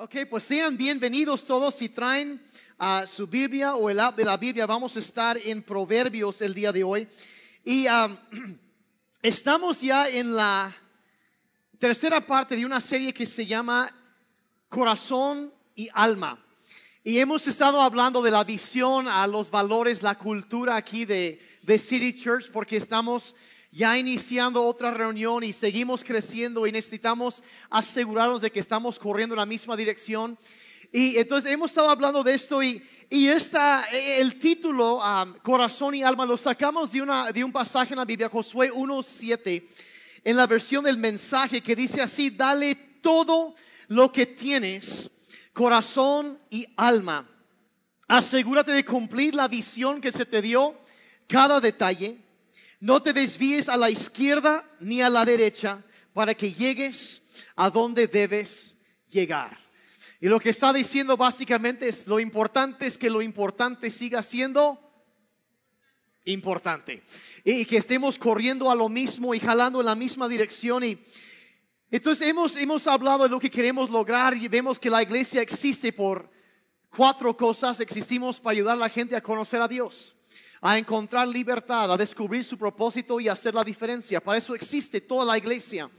Ok, pues sean bienvenidos todos si traen a su Biblia o el app de la Biblia. Vamos a estar en Proverbios el día de hoy. Y estamos ya en la tercera parte de una serie que se llama Corazón y Alma. Y hemos estado hablando de la visión a los valores, la cultura aquí de, de City Church, porque estamos ya iniciando otra reunión y seguimos creciendo y necesitamos asegurarnos de que estamos corriendo en la misma dirección. Y entonces hemos estado hablando de esto y, y esta, el título, um, Corazón y Alma, lo sacamos de, una, de un pasaje en la Biblia, Josué 1.7, en la versión del mensaje que dice así, dale todo lo que tienes, corazón y alma. Asegúrate de cumplir la visión que se te dio, cada detalle no te desvíes a la izquierda ni a la derecha para que llegues a donde debes llegar. Y lo que está diciendo básicamente es lo importante es que lo importante siga siendo importante. Y que estemos corriendo a lo mismo y jalando en la misma dirección. Y entonces hemos, hemos hablado de lo que queremos lograr y vemos que la iglesia existe por cuatro cosas. Existimos para ayudar a la gente a conocer a Dios a encontrar libertad, a descubrir su propósito y hacer la diferencia. Para eso existe toda la iglesia.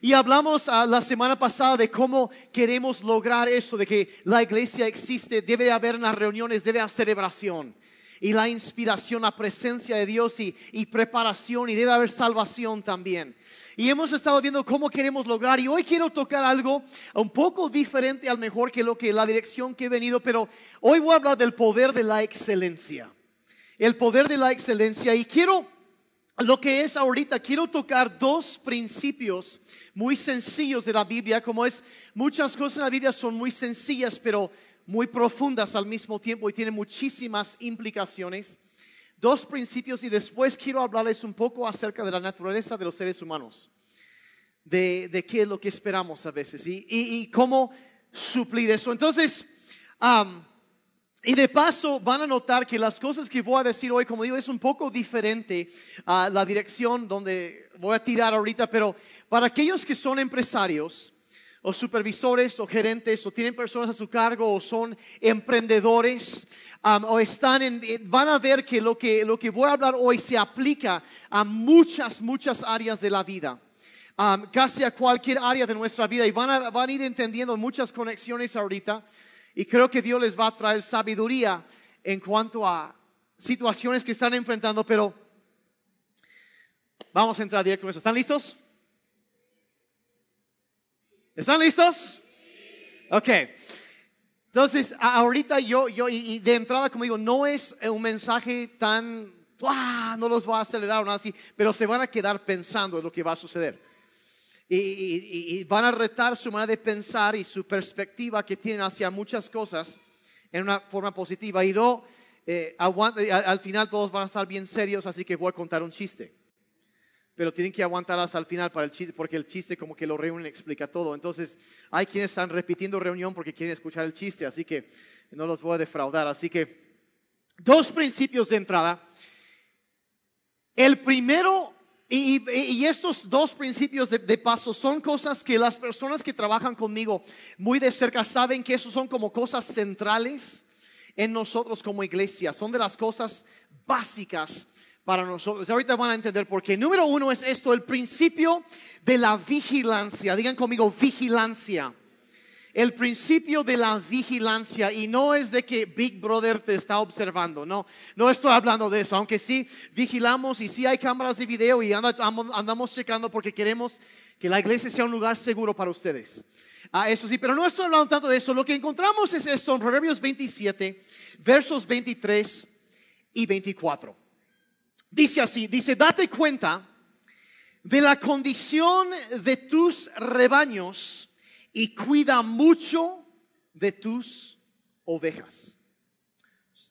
Y hablamos ah, la semana pasada de cómo queremos lograr eso, de que la iglesia existe, debe haber unas reuniones, debe haber celebración. Y la inspiración, la presencia de Dios y, y preparación y debe haber salvación también. Y hemos estado viendo cómo queremos lograr. Y hoy quiero tocar algo un poco diferente al mejor que lo que la dirección que he venido, pero hoy voy a hablar del poder de la excelencia el poder de la excelencia. Y quiero, lo que es ahorita, quiero tocar dos principios muy sencillos de la Biblia, como es, muchas cosas en la Biblia son muy sencillas, pero muy profundas al mismo tiempo y tienen muchísimas implicaciones. Dos principios y después quiero hablarles un poco acerca de la naturaleza de los seres humanos, de, qué es lo que esperamos a veces y, cómo suplir eso. Entonces, y de paso van a notar que las cosas que voy a decir hoy, como digo, es un poco diferente a la dirección donde voy a tirar ahorita, pero para aquellos que son empresarios o supervisores o gerentes o tienen personas a su cargo o son emprendedores um, o están en, van a ver que lo, que lo que voy a hablar hoy se aplica a muchas, muchas áreas de la vida. Um, casi a cualquier área de nuestra vida y van a, van a ir entendiendo muchas conexiones ahorita. Y creo que Dios les va a traer sabiduría en cuanto a situaciones que están enfrentando, pero vamos a entrar directo en eso. ¿Están listos? ¿Están listos? Ok. Entonces, ahorita yo, yo, y de entrada, como digo, no es un mensaje tan, no los va a acelerar o nada así, pero se van a quedar pensando en lo que va a suceder y, van a retar su manera de pensar y su perspectiva que tienen hacia muchas cosas en una forma positiva. Y no, eh, al final todos van a estar bien serios, así que voy a contar un chiste. Pero tienen que aguantar hasta el final para el chiste, porque el chiste como que lo reúne explica todo. Entonces, hay quienes están repitiendo reunión porque quieren escuchar el chiste, así que no los voy a defraudar. Así que, dos principios de entrada. El primero y, estos dos principios de, paso son cosas que las personas que trabajan conmigo muy de cerca saben que esos son como cosas centrales en nosotros como iglesia. Son de las cosas básicas para nosotros. Ahorita van a entender por qué. Número uno es esto, el principio de la vigilancia. Digan conmigo, vigilancia el principio de la vigilancia y no es de que Big Brother te está observando, no, no estoy hablando de eso, aunque sí vigilamos y sí hay cámaras de video y andamos checando porque queremos que la iglesia sea un lugar seguro para ustedes. Ah, eso sí, pero no estoy hablando tanto de eso, lo que encontramos es esto en Proverbios 27, versos 23 y 24. Dice así, dice, date cuenta de la condición de tus rebaños y cuida mucho de tus ovejas.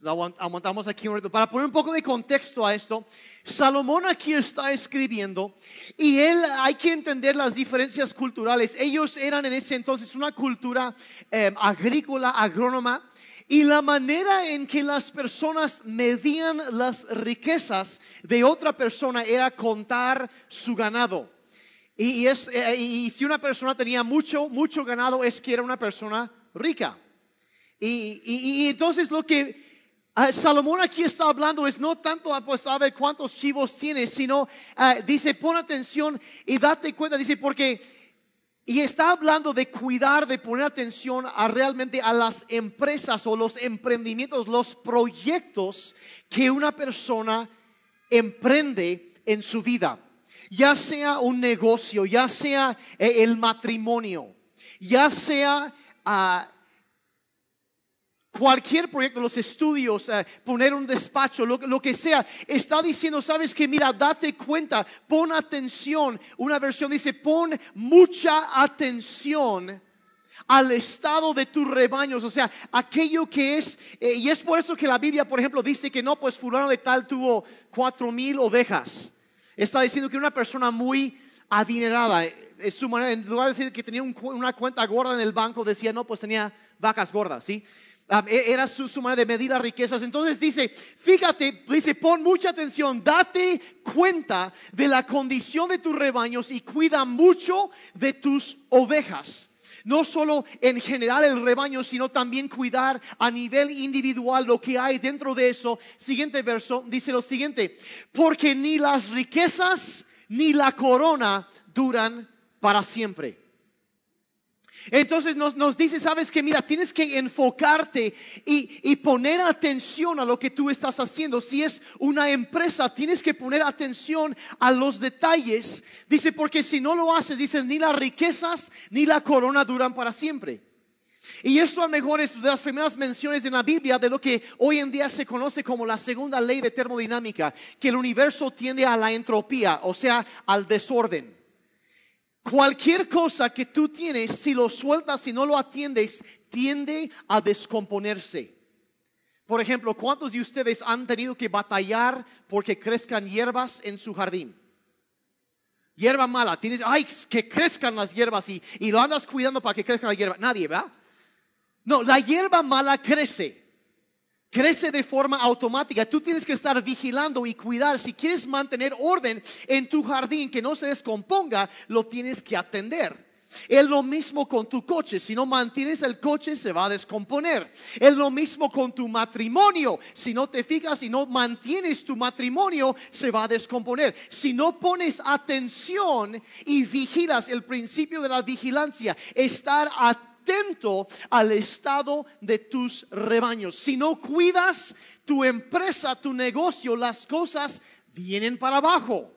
Aguantamos aquí un rato. Para poner un poco de contexto a esto, Salomón aquí está escribiendo y él hay que entender las diferencias culturales. Ellos eran en ese entonces una cultura eh, agrícola, agrónoma, y la manera en que las personas medían las riquezas de otra persona era contar su ganado. Y, es, eh, y si una persona tenía mucho, mucho ganado, es que era una persona rica. Y, entonces lo que ah, Salomón aquí está hablando es no tanto a pues, saber cuántos chivos tienes, sino ah, dice, pon atención y date cuenta, dice, porque y está hablando de cuidar, de poner atención a realmente a las empresas o los emprendimientos, los proyectos que una persona emprende en su vida. Ya sea un negocio, ya sea eh, el matrimonio, ya sea ah, cualquier proyecto, los estudios, eh, poner un despacho, lo, que sea, está diciendo, sabes que mira, date cuenta, pon atención. Una versión dice, pon mucha atención al estado de tus rebaños, o sea, aquello que es, eh, y es por eso que la Biblia, por ejemplo, dice que no, pues fulano de tal tuvo cuatro mil ovejas. Está diciendo que era una persona muy adinerada. eh, Es su manera, en lugar de decir que tenía una cuenta gorda en el banco, decía, no, pues tenía vacas gordas, ¿sí? E- era su, su manera de medir las riquezas. Entonces dice, fíjate, dice, pon mucha atención, date cuenta de la condición de tus rebaños y cuida mucho de tus ovejas. No solo en general el rebaño, sino también cuidar a nivel individual lo que hay dentro de eso. Siguiente verso dice lo siguiente, porque ni las riquezas ni la corona duran para siempre. Entonces nos, nos dice, sabes que mira, tienes que enfocarte y, y poner atención a lo que tú estás haciendo. Si es una empresa, tienes que poner atención a los detalles. Dice, porque si no lo haces, dices, ni las riquezas ni la corona duran para siempre. Y esto a lo mejor es de las primeras menciones en la Biblia de lo que hoy en día se conoce como la segunda ley de termodinámica, que el universo tiende a la entropía, o sea, al desorden. Cualquier cosa que tú tienes, si lo sueltas y no lo atiendes, tiende a descomponerse. Por ejemplo, ¿cuántos de ustedes han tenido que batallar porque crezcan hierbas en su jardín? Hierba mala, tienes, ay, que crezcan las hierbas y, lo andas cuidando para que crezcan las hierbas. Nadie, ¿verdad? No, la hierba mala crece. Crece de forma automática. Tú tienes que estar vigilando y cuidar. Si quieres mantener orden en tu jardín, que no se descomponga, lo tienes que atender. Es lo mismo con tu coche. Si no mantienes el coche, se va a descomponer. Es lo mismo con tu matrimonio. Si no te fijas y no mantienes tu matrimonio, se va a descomponer. Si no pones atención y vigilas el principio de la vigilancia, estar atento al estado de tus rebaños. Si no cuidas tu empresa, tu negocio, las cosas vienen para abajo.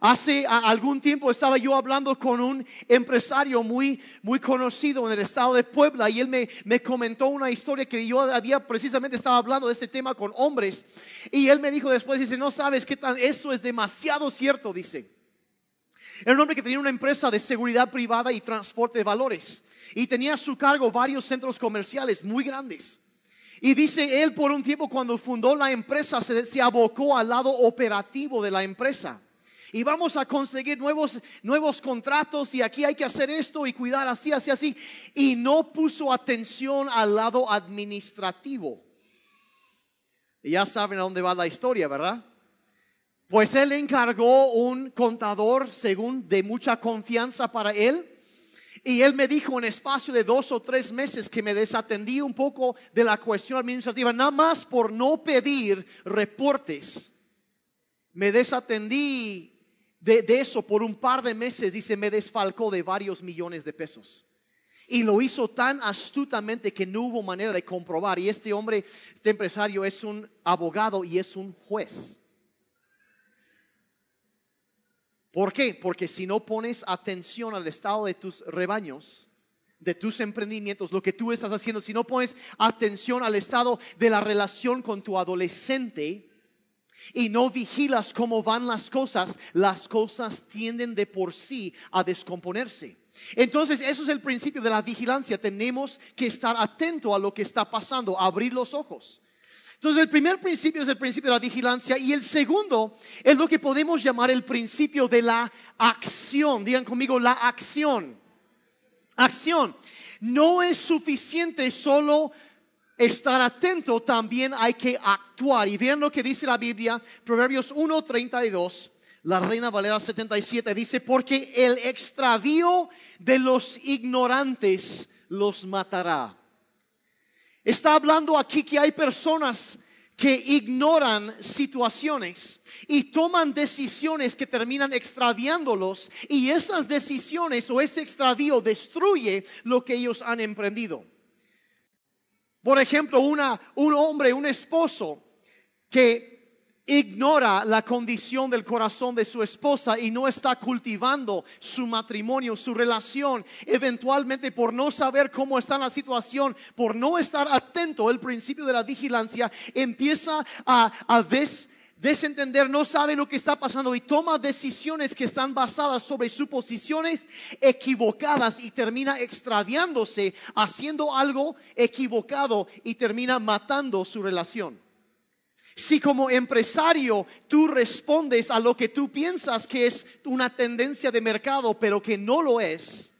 Hace algún tiempo estaba yo hablando con un empresario muy, muy conocido en el estado de Puebla y él me, me comentó una historia que yo había precisamente estaba hablando de este tema con hombres y él me dijo después, dice, no sabes qué tan, eso es demasiado cierto, dice. Era un hombre que tenía una empresa de seguridad privada y transporte de valores y tenía a su cargo varios centros comerciales muy grandes. Y dice él por un tiempo cuando fundó la empresa se, abocó al lado operativo de la empresa. Y vamos a conseguir nuevos, nuevos contratos y aquí hay que hacer esto y cuidar así, así, así. Y no puso atención al lado administrativo. Ya saben a dónde va la historia, ¿verdad? Pues él encargó un contador, según de mucha confianza para él. Y él me dijo en espacio de dos o tres meses que me desatendí un poco de la cuestión administrativa, nada más por no pedir reportes. Me desatendí de, eso por un par de meses, dice, me desfalcó de varios millones de pesos. Y lo hizo tan astutamente que no hubo manera de comprobar. Y este hombre, este empresario, es un abogado y es un juez. ¿Por qué? Porque si no pones atención al estado de tus rebaños, de tus emprendimientos, lo que tú estás haciendo, si no pones atención al estado de la relación con tu adolescente y no vigilas cómo van las cosas, las cosas tienden de por sí a descomponerse. Entonces, eso es el principio de la vigilancia. Tenemos que estar atento a lo que está pasando, abrir los ojos. Entonces el primer principio es el principio de la vigilancia y el segundo es lo que podemos llamar el principio de la acción. Digan conmigo la acción. Acción. No es suficiente solo estar atento, también hay que actuar. Y vean lo que dice la Biblia, Proverbios 1.32, la Reina Valera 77, dice, porque el extravío de los ignorantes los matará. Está hablando aquí que hay personas que ignoran situaciones y toman decisiones que terminan extraviándolos y esas decisiones o ese extravío destruye lo que ellos han emprendido. Por ejemplo, una, un hombre, un esposo que ignora la condición del corazón de su esposa y no está cultivando su matrimonio, su relación, eventualmente por no saber cómo está la situación, por no estar atento al principio de la vigilancia, empieza a, desentender, no sabe lo que está pasando y toma decisiones que están basadas sobre suposiciones equivocadas y termina extraviándose, haciendo algo equivocado y termina matando su relación. Si como empresario tú respondes a lo que tú piensas que es una tendencia de mercado, pero que no lo es,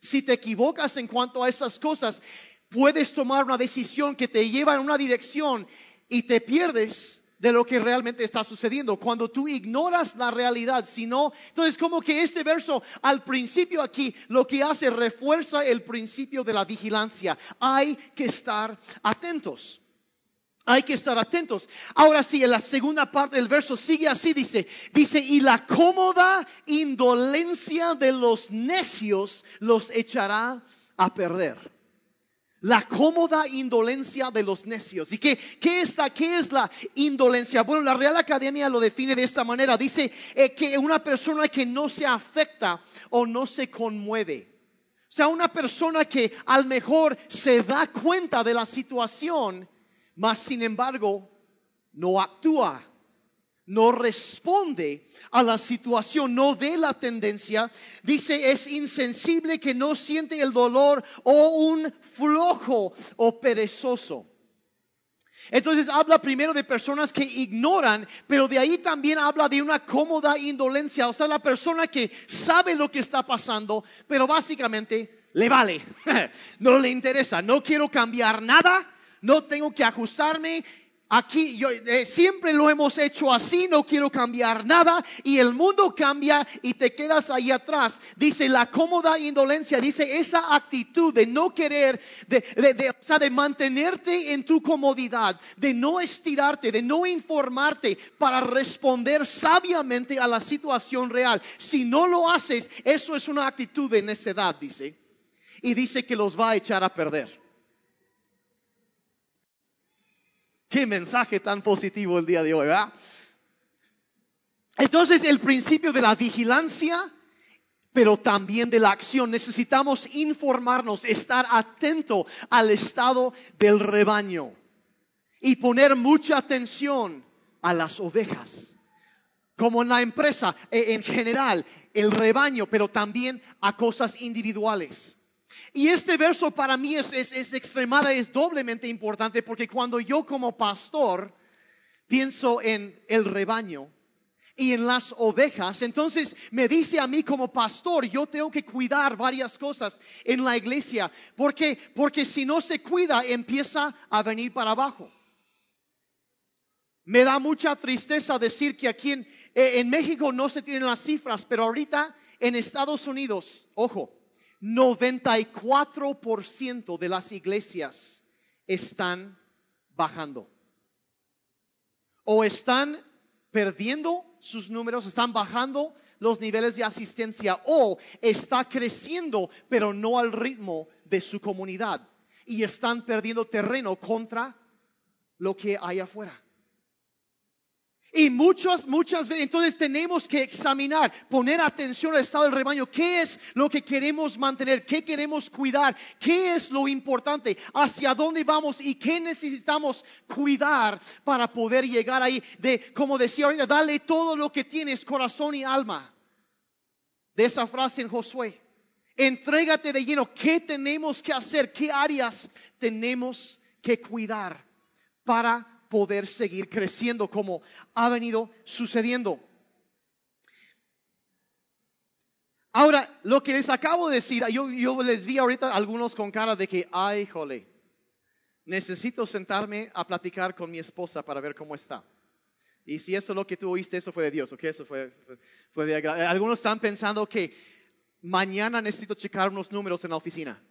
si te equivocas en cuanto a esas cosas, puedes tomar una decisión que te lleva en una dirección y te pierdes de lo que realmente está sucediendo. Cuando tú ignoras la realidad, si no, entonces como que este verso al principio aquí lo que hace refuerza el principio de la vigilancia. Hay que estar atentos. Hay que estar atentos. Ahora sí, en la segunda parte del verso sigue así, dice, dice, y la cómoda indolencia de los necios los echará a perder. La cómoda indolencia de los necios. ¿Y qué, qué, está, qué es la indolencia? Bueno, la Real Academia lo define de esta manera. Dice eh, que una persona que no se afecta o no se conmueve. O sea, una persona que al mejor se da cuenta de la situación, mas sin embargo no actúa, no responde a la situación, no ve la tendencia. Dice, es insensible que no siente el dolor o un flojo o perezoso. Entonces habla primero de personas que ignoran, pero de ahí también habla de una cómoda indolencia, o sea, la persona que sabe lo que está pasando, pero básicamente le vale, no le interesa, no quiero cambiar nada, no tengo que ajustarme. Aquí yo, eh, siempre lo hemos hecho así, no quiero cambiar nada y el mundo cambia y te quedas ahí atrás. Dice la cómoda indolencia, dice esa actitud de no querer, de, de, o sea, de mantenerte en tu comodidad, de no estirarte, de no informarte para responder sabiamente a la situación real. Si no lo haces, eso es una actitud de necedad, dice. Y dice que los va a echar a perder. Qué mensaje tan positivo el día de hoy, ¿verdad? Entonces, el principio de la vigilancia, pero también de la acción. Necesitamos informarnos, estar atento al estado del rebaño y poner mucha atención a las ovejas. Como en la empresa, e, en general, el rebaño, pero también a cosas individuales. Y este verso para mí es, es, extremada, es doblemente importante porque cuando yo como pastor pienso en el rebaño y en las ovejas, entonces me dice a mí como pastor, yo tengo que cuidar varias cosas en la iglesia. porque Porque si no se cuida, empieza a venir para abajo. Me da mucha tristeza decir que aquí en, en México no se tienen las cifras, pero ahorita en Estados Unidos, ojo, 94% de las iglesias están bajando. O están perdiendo sus números, están bajando los niveles de asistencia o está creciendo pero no al ritmo de su comunidad y están perdiendo terreno contra lo que hay afuera. Y muchas, muchas veces, entonces tenemos que examinar, poner atención al estado del rebaño. ¿Qué es lo que queremos mantener? ¿Qué queremos cuidar? ¿Qué es lo importante? ¿Hacia dónde vamos? ¿Y qué necesitamos cuidar para poder llegar ahí? De, como decía ahorita, dale todo lo que tienes, corazón y alma. De esa frase en Josué. Entrégate de lleno. ¿Qué tenemos que hacer? ¿Qué áreas tenemos que cuidar para poder seguir creciendo como ha venido sucediendo. Ahora, lo que les acabo de decir, yo, yo les vi ahorita algunos con cara de que, ay, jole, necesito sentarme a platicar con mi esposa para ver cómo está. Y si eso es lo que tú oíste, eso fue de Dios, ¿ok? Eso fue, fue de Algunos están pensando que mañana necesito checar unos números en la oficina.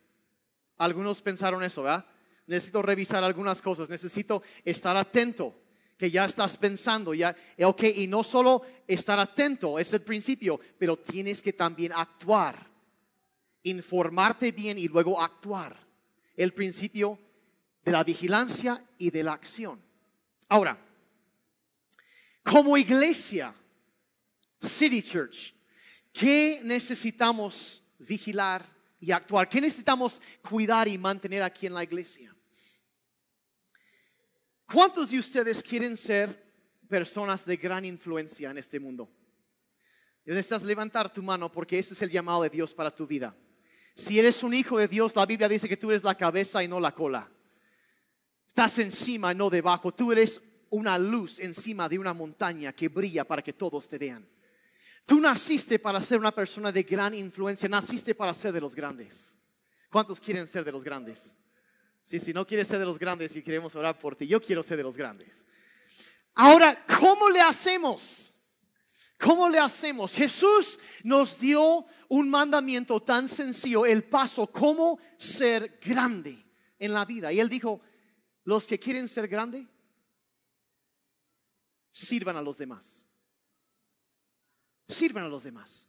Algunos pensaron eso, ¿verdad? Necesito revisar algunas cosas, necesito estar atento, que ya estás pensando, ya, eh, ok, y no solo estar atento, es el principio, pero tienes que también actuar, informarte bien y luego actuar. El principio de la vigilancia y de la acción. Ahora, como iglesia, City Church, ¿qué necesitamos vigilar y actuar? ¿Qué necesitamos cuidar y mantener aquí en la iglesia? ¿Cuántos de ustedes quieren ser personas de gran influencia en este mundo? Necesitas levantar tu mano porque ese es el llamado de Dios para tu vida. Si eres un hijo de Dios, la Biblia dice que tú eres la cabeza y no la cola. Estás encima, no debajo. Tú eres una luz encima de una montaña que brilla para que todos te vean. Tú naciste para ser una persona de gran influencia, naciste para ser de los grandes. ¿Cuántos quieren ser de los grandes? Sí, si no quieres ser de los grandes y queremos orar por ti, yo quiero ser de los grandes. Ahora, ¿cómo le hacemos? ¿Cómo le hacemos? Jesús nos dio un mandamiento tan sencillo, el paso, cómo ser grande en la vida. Y él dijo, los que quieren ser grande, sirvan a los demás. Sirvan a los demás.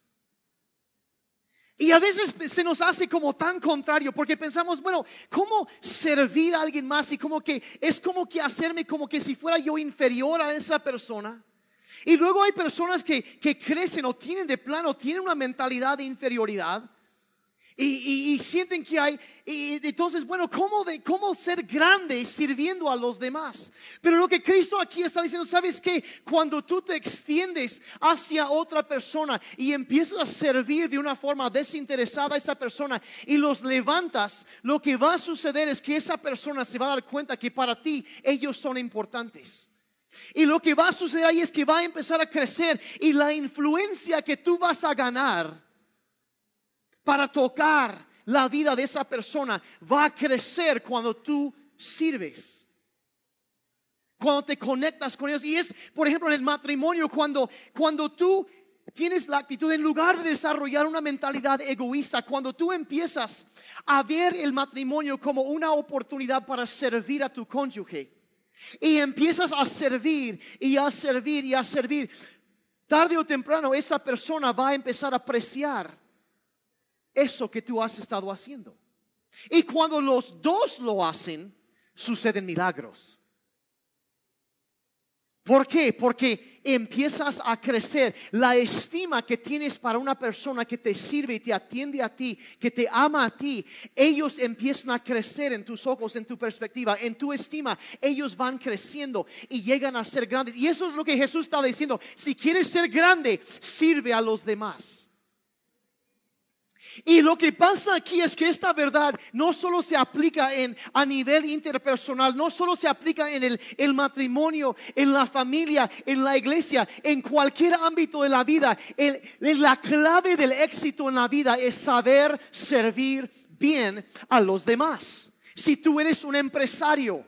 Y a veces se nos hace como tan contrario porque pensamos, bueno, ¿cómo servir a alguien más? Y como que es como que hacerme como que si fuera yo inferior a esa persona. Y luego hay personas que, que crecen o tienen de plano, tienen una mentalidad de inferioridad y, sienten que hay, y entonces, bueno, ¿cómo, de, ¿cómo ser grande sirviendo a los demás? Pero lo que Cristo aquí está diciendo, ¿sabes qué? Cuando tú te extiendes hacia otra persona y empiezas a servir de una forma desinteresada a esa persona y los levantas, lo que va a suceder es que esa persona se va a dar cuenta que para ti ellos son importantes. Y lo que va a suceder ahí es que va a empezar a crecer y la influencia que tú vas a ganar para tocar la vida de esa persona va a crecer cuando tú sirves. Cuando te conectas con ellos. Y es, por ejemplo, en el matrimonio, cuando, cuando tú tienes la actitud, en lugar de desarrollar una mentalidad egoísta, cuando tú empiezas a ver el matrimonio como una oportunidad para servir a tu cónyuge, y empiezas a servir y a servir y a servir, tarde o temprano esa persona va a empezar a apreciar eso que tú has estado haciendo. Y cuando los dos lo hacen, suceden milagros. ¿Por qué? Porque empiezas a crecer. La estima que tienes para una persona que te sirve y te atiende a ti, que te ama a ti, ellos empiezan a crecer en tus ojos, en tu perspectiva, en tu estima. Ellos van creciendo y llegan a ser grandes. Y eso es lo que Jesús está diciendo. Si quieres ser grande, sirve a los demás. Y lo que pasa aquí es que esta verdad no solo se aplica en, a nivel interpersonal, no solo se aplica en el, el, matrimonio, en la familia, en la iglesia, en cualquier ámbito de la vida. La clave del éxito en la vida es saber servir bien a los demás. Si tú eres un empresario,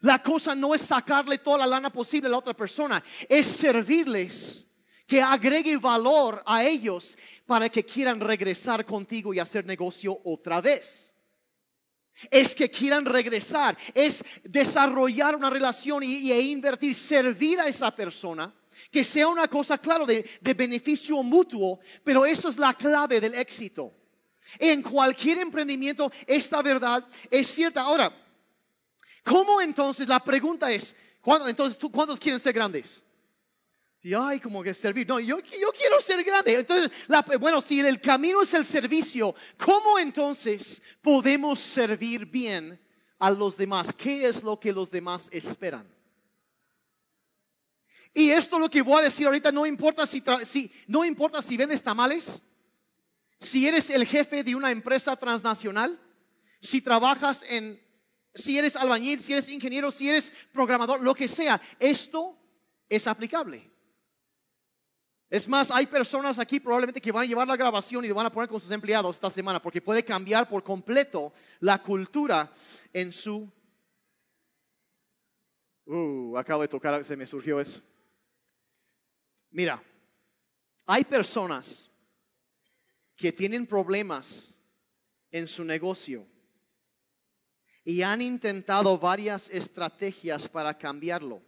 la cosa no es sacarle toda la lana posible a la otra persona, es servirles que agregue valor a ellos para que quieran regresar contigo y hacer negocio otra vez. Es que quieran regresar, es desarrollar una relación y, e invertir, servir a esa persona, que sea una cosa, claro, de, beneficio mutuo, pero eso es la clave del éxito. En cualquier emprendimiento, esta verdad es cierta. Ahora, ¿cómo entonces? La pregunta es, ¿cuándo, entonces, ¿cuántos quieren ser grandes? Y ay, como que servir. No, yo, yo quiero ser grande. Entonces, bueno, si el camino es el servicio, ¿cómo entonces podemos servir bien a los demás? ¿Qué es lo que los demás esperan? Y esto lo que voy a decir ahorita no importa si, si no importa si vendes tamales, si eres el jefe de una empresa transnacional, si trabajas en, si eres albañil, si eres ingeniero, si eres programador, lo que sea, esto es aplicable. Es más, hay personas aquí probablemente que van a llevar la grabación y lo van a poner con sus empleados esta semana porque puede cambiar por completo la cultura en su... Uh, acabo de tocar, se me surgió eso. Mira, hay personas que tienen problemas en su negocio y han intentado varias estrategias para cambiarlo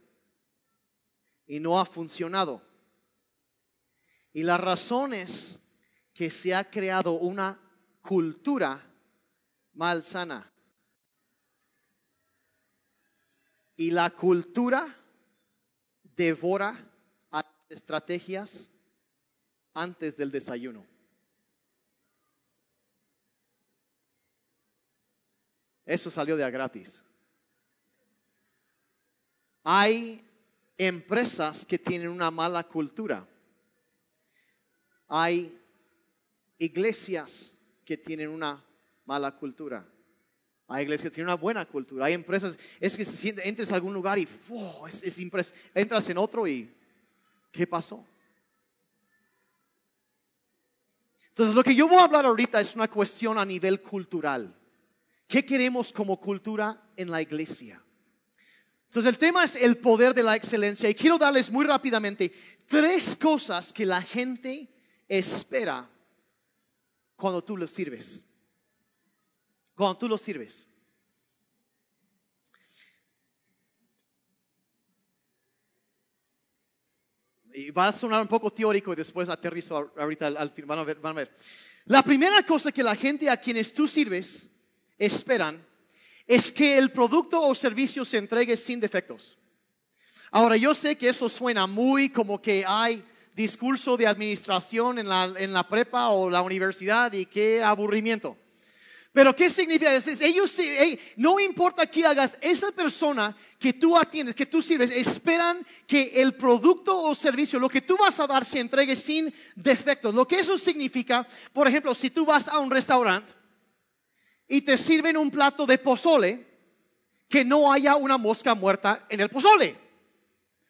y no ha funcionado. Y la razón es que se ha creado una cultura malsana. Y la cultura devora a estrategias antes del desayuno. Eso salió de a gratis. Hay empresas que tienen una mala cultura. Hay iglesias que tienen una mala cultura. Hay iglesias que tienen una buena cultura. Hay empresas, es que se siente, entres a algún lugar y es, es entras en otro y ¿qué pasó? Entonces lo que yo voy a hablar ahorita es una cuestión a nivel cultural. ¿Qué queremos como cultura en la iglesia? Entonces el tema es el poder de la excelencia y quiero darles muy rápidamente tres cosas que la gente espera cuando tú los sirves. Cuando tú los sirves. Y va a sonar un poco teórico y después aterrizo ahorita al, final. Van a, ver, van a ver. La primera cosa que la gente a quienes tú sirves esperan es que el producto o servicio se entregue sin defectos. Ahora, yo sé que eso suena muy como que hay discurso de administración en la, en la prepa o la universidad y qué aburrimiento. Pero ¿qué significa? Ellos, no importa qué hagas, esa persona que tú atiendes, que tú sirves, esperan que el producto o servicio, lo que tú vas a dar, se entregue sin defectos. Lo que eso significa, por ejemplo, si tú vas a un restaurante y te sirven un plato de pozole, que no haya una mosca muerta en el pozole,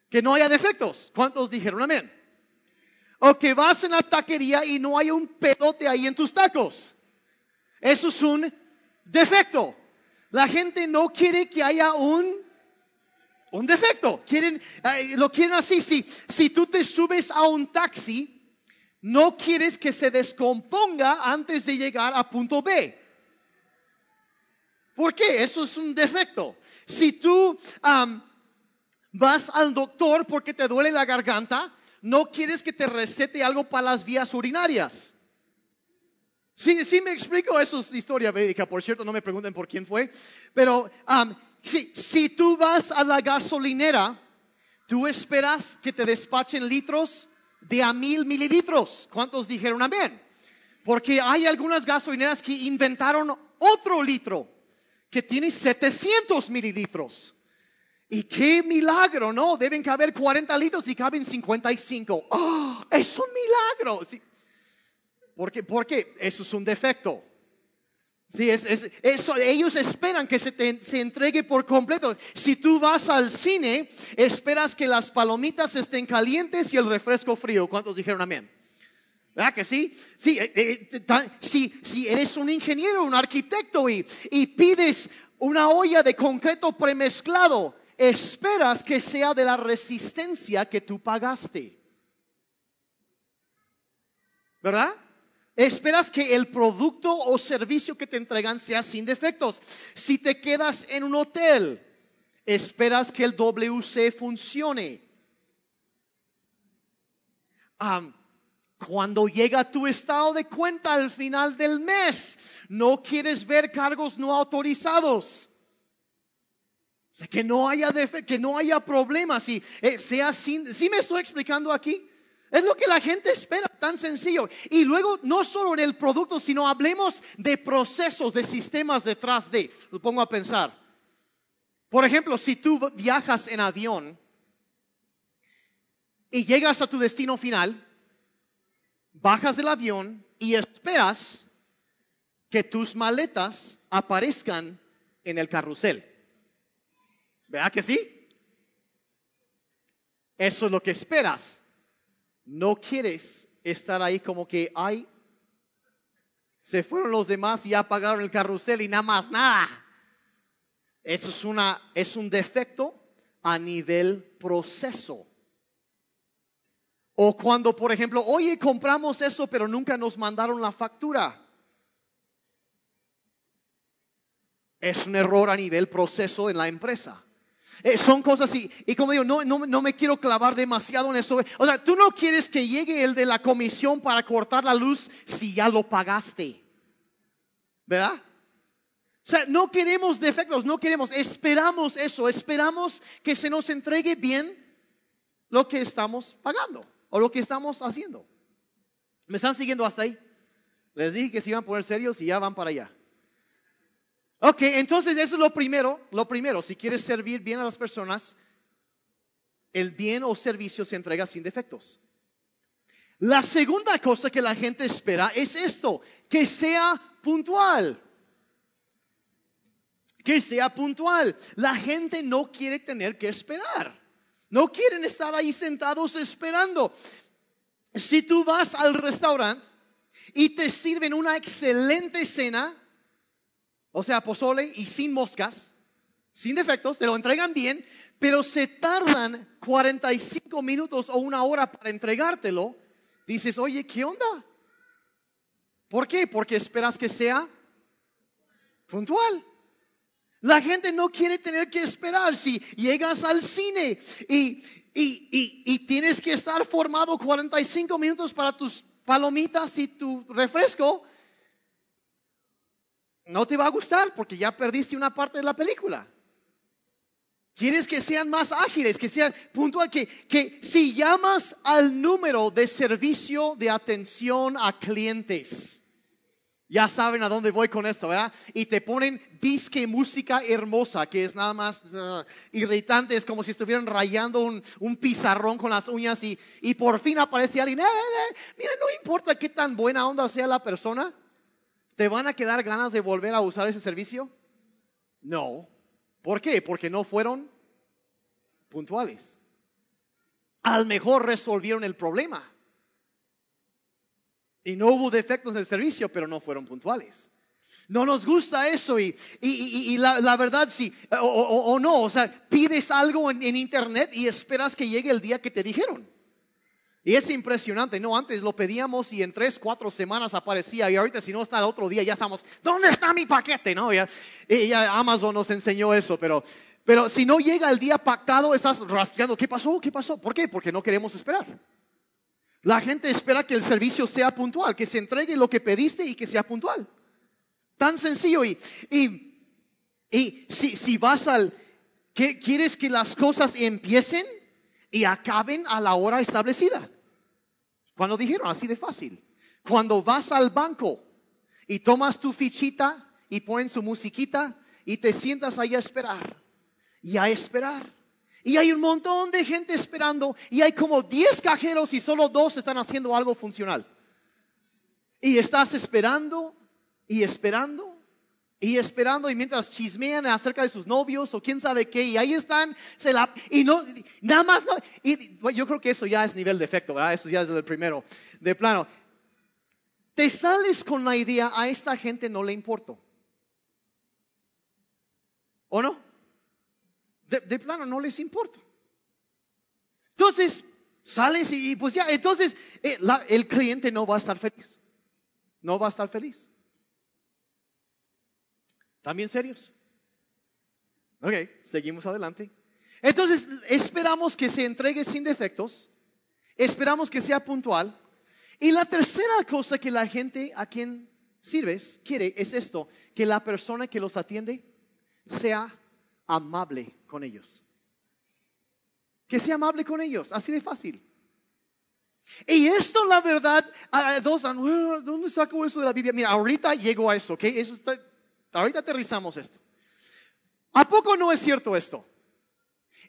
que no haya defectos. ¿Cuántos dijeron amén? O que vas en la taquería y no hay un pedote ahí en tus tacos. Eso es un defecto. La gente no quiere que haya un, un defecto. Quieren, lo quieren así. Si, si tú te subes a un taxi, no quieres que se descomponga antes de llegar a punto B. ¿Por qué? Eso es un defecto. Si tú vas al doctor porque te duele la garganta, no quieres que te recete algo para las vías urinarias. Sí, sí me explico, eso es historia verídica, por cierto, no me pregunten por quién fue, pero si tú vas a la gasolinera, tú esperas que te despachen litros de a mil mililitros. ¿Cuántos dijeron amén? Porque hay algunas gasolineras que inventaron otro litro que tiene 700 mililitros. Y qué milagro, ¿no? Deben caber 40 litros y caben 55. ¡Oh, es un milagro. Sí. Porque, porque eso es un defecto. Sí, es, eso, ellos esperan que se, se entregue por completo. Si tú vas al cine, esperas que las palomitas estén calientes y el refresco frío. ¿Cuántos dijeron amén? ¿Verdad que sí? Sí, eh, eh, si, si, eres un ingeniero, un arquitecto y, y pides una olla de concreto premezclado, esperas que sea de la resistencia que tú pagaste. ¿Verdad? Esperas que el producto o servicio que te entregan sea sin defectos. Si te quedas en un hotel, esperas que el WC funcione. Cuando llega tu estado de cuenta al final del mes, no quieres ver cargos no autorizados. Que no haya, que no haya problemas y eh, sea sin... ¿Sí me estoy explicando aquí? Es lo que la gente espera, tan sencillo. Y luego, no solo en el producto, sino hablemos de procesos, de sistemas detrás de. Lo pongo a pensar. Por ejemplo, si tú viajas en avión y llegas a tu destino final, bajas del avión y esperas que tus maletas aparezcan en el carrusel. ¿Verdad que sí? Eso es lo que esperas. No quieres estar ahí como que, ay, se fueron los demás y ya pagaron el carrusel y nada más, nada. Eso es, una, es un defecto a nivel proceso. O cuando, por ejemplo, oye, compramos eso, pero nunca nos mandaron la factura. es un error a nivel proceso en la empresa. Eh, son cosas y, y como digo, no, no, no, me quiero clavar demasiado en eso. O sea, tú no quieres que llegue el de la comisión para cortar la luz si ya lo pagaste. ¿Verdad? O sea, no queremos defectos, no queremos, esperamos eso, esperamos que se nos entregue bien lo que estamos pagando o lo que estamos haciendo. ¿Me están siguiendo hasta ahí? Les dije que se iban a poner serios y ya van para allá. Ok, entonces eso es lo primero, lo primero, si quieres servir bien a las personas, el bien o servicio se entrega sin defectos. La segunda cosa que la gente espera es esto, que sea puntual. Que sea puntual. La gente no quiere tener que esperar. No quieren estar ahí sentados esperando. Si tú vas al restaurante y te sirven una excelente cena, o sea, pozole y sin moscas, sin defectos, te lo entregan bien, pero se tardan 45 minutos o una hora para entregártelo, dices, oye, ¿qué onda? ¿Por qué? Porque esperas que sea puntual. La gente no quiere tener que esperar. Si llegas al cine y, y, y, tienes que estar formado 45 minutos para tus palomitas y tu refresco, no te va a gustar porque ya perdiste una parte de la película. Quieres que sean más ágiles, que sean puntuales, que, que si llamas al número de servicio de atención a clientes, ya saben a dónde voy con esto, ¿verdad? Y te ponen disque música hermosa, que es nada más uh, irritante, es como si estuvieran rayando un, un pizarrón con las uñas y, y por fin aparece alguien, eh, eh, eh, mira, no importa qué tan buena onda sea la persona, ¿Te van a quedar ganas de volver a usar ese servicio? No. ¿Por qué? Porque no fueron puntuales. Al mejor resolvieron el problema. Y no hubo defectos en el servicio, pero no fueron puntuales. No nos gusta eso y, y, la, verdad sí, o, no, o sea, pides algo en internet y esperas que llegue el día que te dijeron. Y es impresionante, ¿no? Antes lo pedíamos y en tres, cuatro semanas aparecía y ahorita si no está el otro día ya estamos, ¿dónde está mi paquete? ¿No? Ya, ya Amazon nos enseñó eso, pero, pero si no llega el día pactado, estás rastreando, ¿qué pasó? ¿Qué pasó? ¿Por qué? Porque no queremos esperar. La gente espera que el servicio sea puntual, que se entregue lo que pediste y que sea puntual. Tan sencillo. Y, y, y si, si vas al, que ¿quieres que las cosas empiecen y acaben a la hora establecida? Cuando dijeron así de fácil. Cuando vas al banco y tomas tu fichita y pones su musiquita y te sientas ahí a esperar y a esperar. Y hay un montón de gente esperando y hay como 10 cajeros y solo dos están haciendo algo funcional. Y estás esperando y esperando y esperando y mientras chismean acerca de sus novios o quién sabe qué y ahí están se la, y no nada más no y yo creo que eso ya es nivel de efecto ¿verdad? eso ya es el primero de plano. Te sales con la idea a esta gente no le importo. ¿o no? de, plano no les importa entonces sales y, pues ya entonces eh, el cliente no va a estar feliz. No va a estar feliz ¿También serios? Ok, seguimos adelante. Entonces, esperamos que se entregue sin defectos, esperamos que sea puntual. Y la tercera cosa que la gente a quien sirves quiere es esto, que la persona que los atiende sea amable con ellos. Que sea amable con ellos, así de fácil. Y esto, la verdad, a dos, ¿dónde saco eso de la Biblia? Mira, ahorita llego a eso, ¿ok? Eso está, Ahorita aterrizamos esto. ¿A poco no es cierto esto?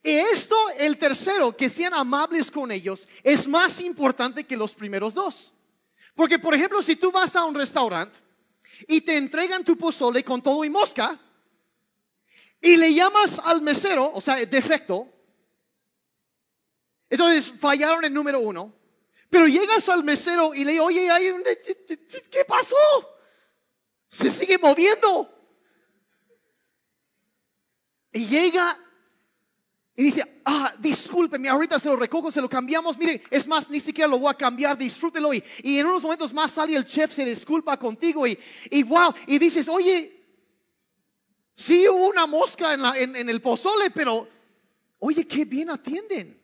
Y esto, el tercero, que sean amables con ellos, es más importante que los primeros dos. Porque, por ejemplo, si tú vas a un restaurante y te entregan tu pozole con todo y mosca, y le llamas al mesero, o sea, defecto, entonces fallaron el número uno, pero llegas al mesero y le oye, ¿qué pasó? Se sigue moviendo. Y llega y dice, ah, discúlpeme, ahorita se lo recojo, se lo cambiamos. Mire, es más, ni siquiera lo voy a cambiar, disfrútelo. Y, y en unos momentos más sale el chef, se disculpa contigo y, wow, y dices, oye, Sí hubo una mosca en, la- en- en el pozole, pero oye, qué bien atienden.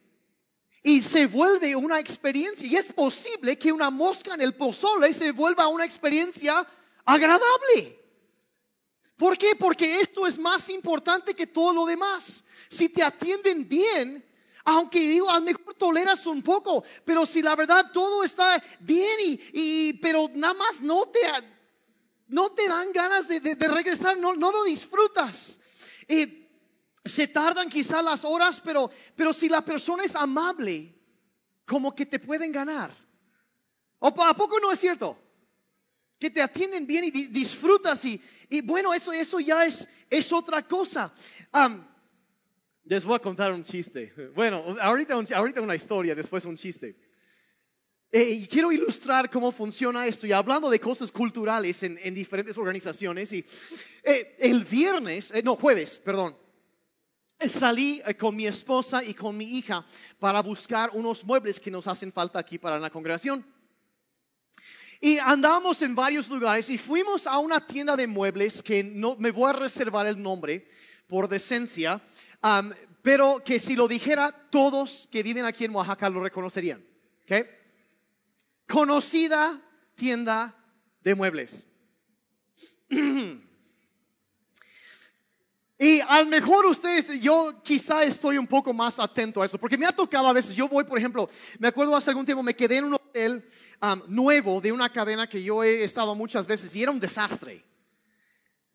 Y se vuelve una experiencia. Y es posible que una mosca en el pozole se vuelva una experiencia agradable. ¿Por qué? Porque esto es más importante que todo lo demás. Si te atienden bien, aunque digo, a lo mejor toleras un poco, pero si la verdad todo está bien y, pero nada más no te, no te dan ganas de, regresar, no, lo disfrutas. Eh, se tardan quizás las horas, pero, pero si la persona es amable, como que te pueden ganar. ¿O a poco no es cierto? Que te atienden bien y di- disfrutas y, y bueno, eso, eso ya es, es otra cosa. Am, les voy a contar un chiste. Bueno, ahorita, un- ahorita una historia, después un chiste. Eh, y quiero ilustrar cómo funciona esto. Y hablando de cosas culturales en, en diferentes organizaciones. Y eh, el viernes, eh, no, jueves, perdón. Salí con mi esposa y con mi hija para buscar unos muebles que nos hacen falta aquí para la congregación. Y andamos en varios lugares y fuimos a una tienda de muebles que no me voy a reservar el nombre por decencia, am, pero que si lo dijera todos que viven aquí en Oaxaca lo reconocerían. ¿ok? Conocida tienda de muebles. Y a lo mejor ustedes, yo quizá estoy un poco más atento a eso, porque me ha tocado a veces, yo voy, por ejemplo, me acuerdo hace algún tiempo, me quedé en un hotel nuevo de una cadena que yo he estado muchas veces y era un desastre.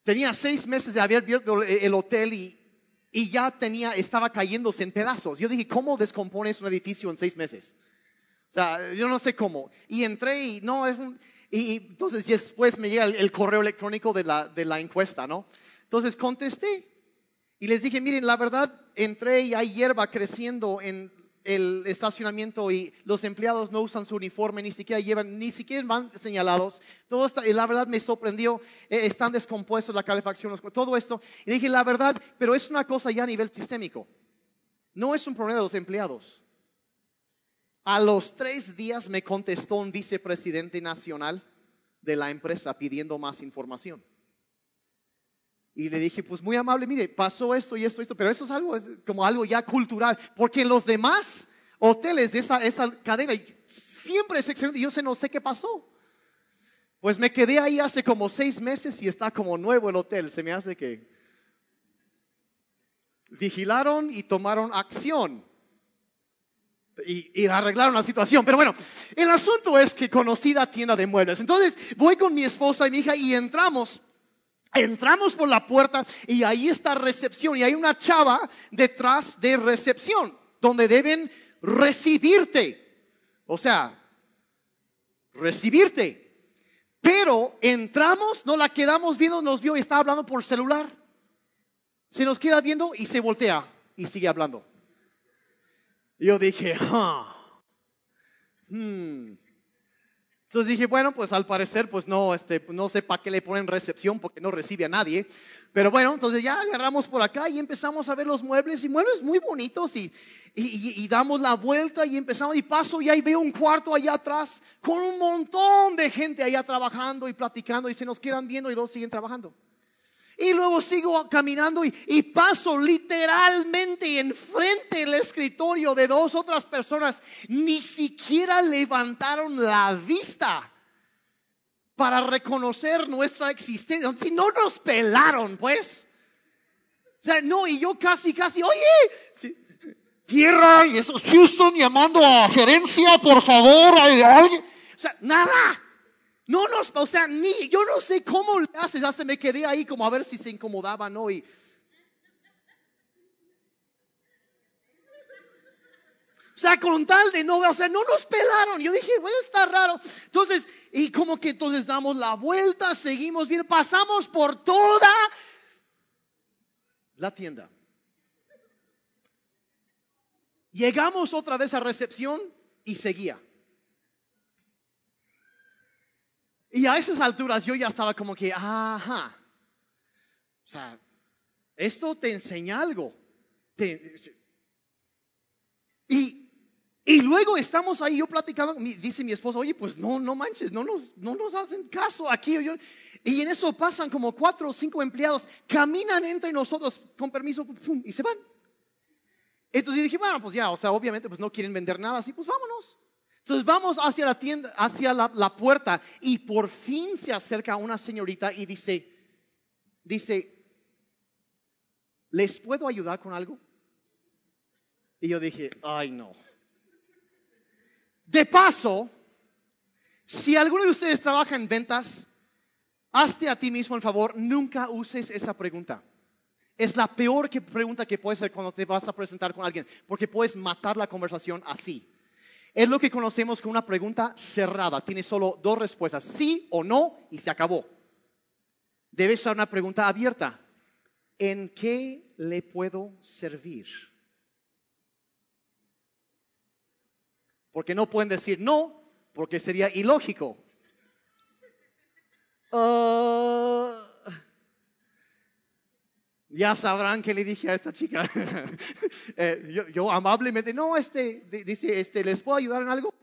Tenía seis meses de haber abierto el el hotel y, ya tenía, estaba cayéndose en pedazos. Yo dije, ¿cómo descompones un edificio en seis meses? O sea, yo no sé cómo. Y entré y no, es un... Y entonces después me llega el, el correo electrónico de la, de la encuesta, ¿no? Entonces contesté y les dije, miren, la verdad, entré y hay hierba creciendo en el estacionamiento y los empleados no usan su uniforme, ni siquiera llevan, ni siquiera van señalados. Todo esto, y la verdad me sorprendió, eh, están descompuestos la calefacción, todo esto. Y dije, la verdad, pero es una cosa ya a nivel sistémico. No es un problema de los empleados. A los tres días me contestó un vicepresidente nacional de la empresa pidiendo más información. Y le dije, pues muy amable, mire, pasó esto y esto y esto, pero eso es algo como algo ya cultural, porque los demás hoteles de esa, esa cadena siempre es excelente. Yo sé, no sé qué pasó. Pues me quedé ahí hace como seis meses y está como nuevo el hotel. Se me hace que vigilaron y tomaron acción y, y arreglaron la situación. Pero bueno, el asunto es que conocida tienda de muebles. Entonces voy con mi esposa y mi hija y entramos. Entramos por la puerta y ahí está recepción y hay una chava detrás de recepción donde deben recibirte. O sea, recibirte. Pero entramos, no la quedamos viendo, nos vio y estaba hablando por celular. Se nos queda viendo y se voltea y sigue hablando. Yo dije, ah, hmm. Entonces dije, bueno, pues al parecer, pues no, este, no sé para qué le ponen recepción porque no recibe a nadie. Pero bueno, entonces ya agarramos por acá y empezamos a ver los muebles y muebles muy bonitos y, y, y- y damos la vuelta y empezamos y paso y ahí veo un cuarto allá atrás con un montón de gente allá trabajando y platicando y se nos quedan viendo y luego siguen trabajando. Y luego sigo caminando y, paso literalmente enfrente del escritorio de dos otras personas. Ni siquiera levantaron la vista para reconocer nuestra existencia. Si no nos pelaron, pues. O sea, no, y yo casi, casi, oye, Tierra, y eso es Houston llamando a gerencia, por favor. hay alguien. Nada. No nos, o sea, ni, yo no sé cómo le haces, se me quedé ahí como a ver si se incomodaba, ¿no? O sea, con tal de no, o sea, no nos pelaron. Yo dije, bueno, está raro. Entonces, y como que entonces damos la vuelta, seguimos bien, pasamos por toda la tienda. Llegamos otra vez a recepción y seguía. Y a esas alturas yo ya estaba como que, ajá. O sea, esto te enseña algo. Y Y luego estamos ahí, yo platicando, dice mi esposa, oye, pues no, no manches, no nos, no nos hacen caso aquí. Yo- y en eso pasan como cuatro o cinco empleados, caminan entre nosotros, con permiso, y se van. Entonces dije, bueno, pues ya, o sea, obviamente pues no quieren vender nada, así pues vámonos. Entonces vamos hacia la tienda, hacia la, puerta y por fin se acerca una señorita y dice, dice, ¿les puedo ayudar con algo? Y yo dije, ay no. De paso, si alguno de ustedes trabaja en ventas, hazte a ti mismo el favor, nunca uses esa pregunta. Es la peor que- pregunta que puede ser cuando te vas a presentar con alguien, porque puedes matar la conversación así. Es lo que conocemos como una pregunta cerrada. Tiene solo dos respuestas, sí o no, y se acabó. Debe ser una pregunta abierta. ¿En qué le puedo servir? Porque no pueden decir no, porque sería ilógico. Ah, ya sabrán que le dije a esta chica. Eh, yo, amablemente, no, este, di- dice, este, ¿les puedo ayudar en algo?